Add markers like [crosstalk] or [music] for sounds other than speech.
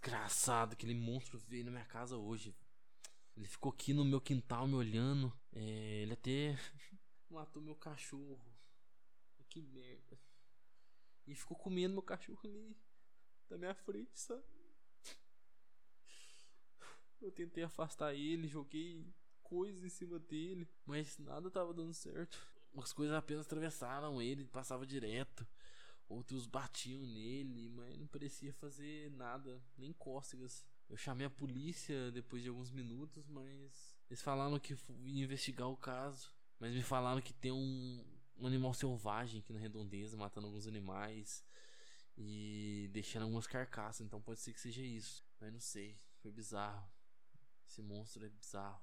Desgraçado, aquele monstro veio na minha casa hoje. Ele ficou aqui no meu quintal me olhando. É, ele até [laughs] matou meu cachorro. Que merda. E ficou comendo meu cachorro ali. Da minha frente, sabe? Eu tentei afastar ele, joguei coisas em cima dele, mas nada tava dando certo. As coisas apenas atravessaram ele, passava direto. Outros batiam nele, mas não parecia fazer nada, nem cócegas. Eu chamei a polícia depois de alguns minutos, mas eles falaram que ia investigar o caso. Mas me falaram que tem um, um animal selvagem aqui na redondeza, matando alguns animais e deixando algumas carcaças. Então pode ser que seja isso. Mas não sei. Foi bizarro. Esse monstro é bizarro.